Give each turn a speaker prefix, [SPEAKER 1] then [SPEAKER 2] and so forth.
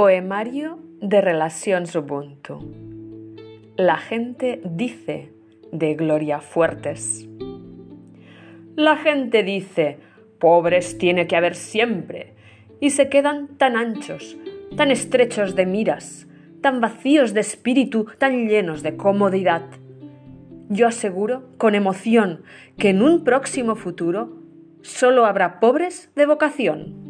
[SPEAKER 1] Poemario de Relaciones Ubuntu. La gente dice de Gloria Fuertes. La gente dice, pobres tiene que haber siempre, y se quedan tan anchos, tan estrechos de miras, tan vacíos de espíritu, tan llenos de comodidad. Yo aseguro con emoción que en un próximo futuro solo habrá pobres de vocación.